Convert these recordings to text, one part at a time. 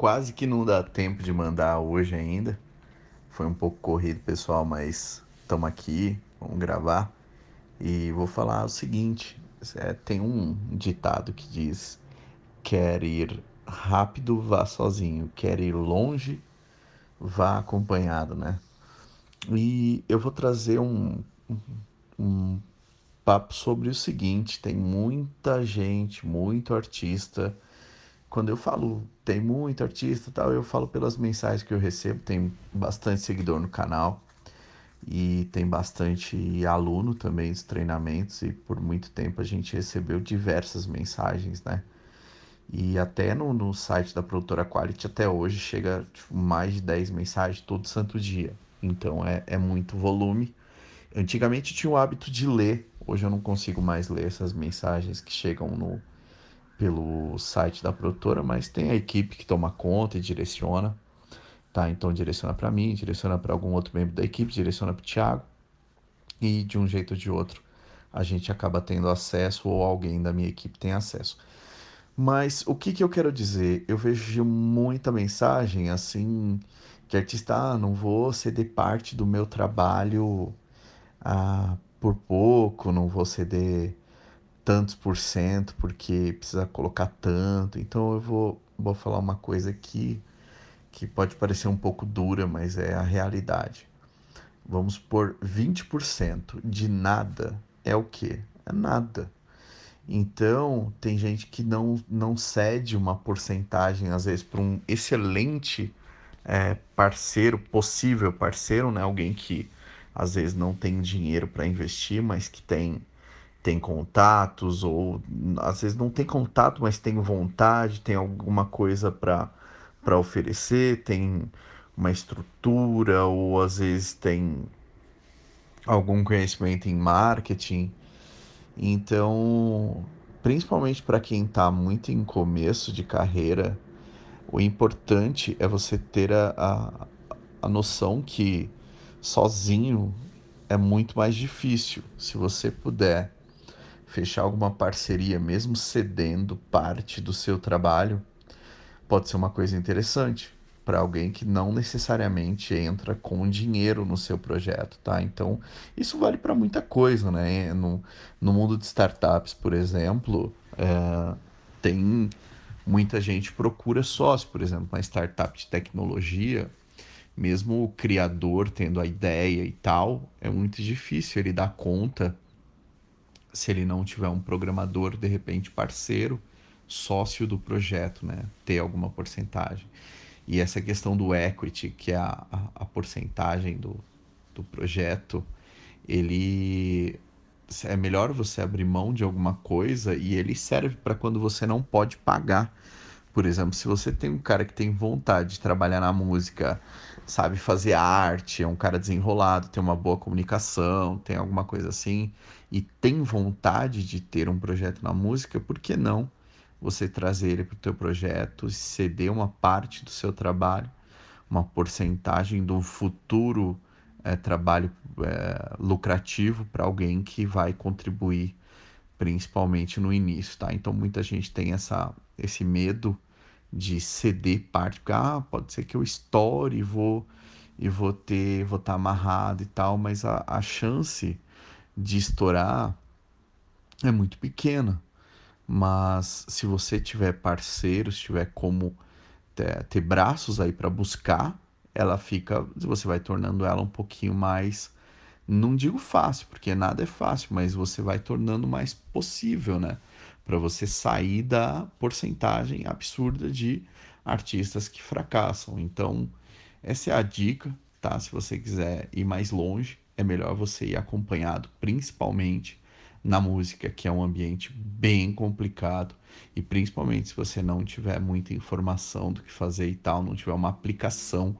quase que não dá tempo de mandar hoje ainda. Foi um pouco corrido, pessoal, mas estamos aqui, vamos gravar. E vou falar o seguinte: é, tem um ditado que diz: quer ir rápido, vá sozinho, quer ir longe, vá acompanhado, né? E eu vou trazer um, um, um papo sobre o seguinte: tem muita gente, muito artista. Quando eu falo tem muito artista tal, eu falo pelas mensagens que eu recebo, tem bastante seguidor no canal e tem bastante aluno também dos treinamentos e por muito tempo a gente recebeu diversas mensagens, né? E até no, no site da produtora Quality até hoje chega tipo, mais de 10 mensagens todo santo dia. Então é, é muito volume. Antigamente eu tinha o hábito de ler, hoje eu não consigo mais ler essas mensagens que chegam no pelo site da produtora, mas tem a equipe que toma conta e direciona. Tá, então direciona para mim, direciona para algum outro membro da equipe, direciona para o Thiago. E de um jeito ou de outro, a gente acaba tendo acesso ou alguém da minha equipe tem acesso. Mas o que, que eu quero dizer? Eu vejo muita mensagem assim que artista, ah, não vou ceder parte do meu trabalho ah, por pouco, não vou ceder tantos por cento porque precisa colocar tanto. Então eu vou, vou falar uma coisa aqui que pode parecer um pouco dura, mas é a realidade. Vamos por 20% de nada é o quê? É nada. Então, tem gente que não, não cede uma porcentagem, às vezes, para um excelente é, parceiro, possível parceiro, né? Alguém que às vezes não tem dinheiro para investir, mas que tem, tem contatos, ou às vezes não tem contato, mas tem vontade, tem alguma coisa para oferecer, tem uma estrutura, ou às vezes tem algum conhecimento em marketing. Então, principalmente para quem está muito em começo de carreira, o importante é você ter a, a, a noção que sozinho é muito mais difícil. Se você puder fechar alguma parceria, mesmo cedendo parte do seu trabalho, pode ser uma coisa interessante para alguém que não necessariamente entra com dinheiro no seu projeto, tá? Então, isso vale para muita coisa, né? No, no mundo de startups, por exemplo, é, tem muita gente procura sócio, por exemplo, uma startup de tecnologia, mesmo o criador tendo a ideia e tal, é muito difícil ele dar conta se ele não tiver um programador de repente parceiro, sócio do projeto, né, ter alguma porcentagem. E essa questão do equity, que é a, a, a porcentagem do, do projeto, ele é melhor você abrir mão de alguma coisa e ele serve para quando você não pode pagar. Por exemplo, se você tem um cara que tem vontade de trabalhar na música, sabe fazer arte, é um cara desenrolado, tem uma boa comunicação, tem alguma coisa assim, e tem vontade de ter um projeto na música, por que não você trazer ele para o teu projeto, ceder uma parte do seu trabalho, uma porcentagem do futuro é, trabalho é, lucrativo para alguém que vai contribuir principalmente no início, tá? Então muita gente tem essa, esse medo de ceder parte, porque ah, pode ser que eu estoure e vou e vou ter, vou estar tá amarrado e tal, mas a, a chance de estourar é muito pequena. Mas se você tiver parceiros, tiver como ter, ter braços aí para buscar, ela fica, você vai tornando ela um pouquinho mais, não digo fácil, porque nada é fácil, mas você vai tornando mais possível, né? Para você sair da porcentagem absurda de artistas que fracassam. Então, essa é a dica, tá? Se você quiser ir mais longe, é melhor você ir acompanhado, principalmente na música, que é um ambiente bem complicado, e principalmente se você não tiver muita informação do que fazer e tal, não tiver uma aplicação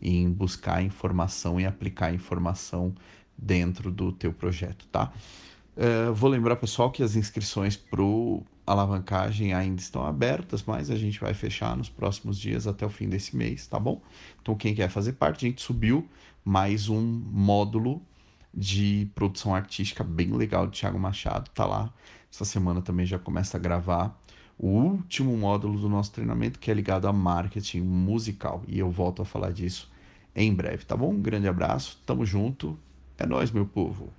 em buscar informação e aplicar informação dentro do teu projeto, tá? Uh, vou lembrar, pessoal, que as inscrições para alavancagem ainda estão abertas, mas a gente vai fechar nos próximos dias até o fim desse mês, tá bom? Então, quem quer fazer parte, a gente subiu mais um módulo de produção artística bem legal do Thiago Machado, tá lá. Essa semana também já começa a gravar o último módulo do nosso treinamento que é ligado a marketing musical. E eu volto a falar disso em breve, tá bom? Um grande abraço, tamo junto, é nós, meu povo.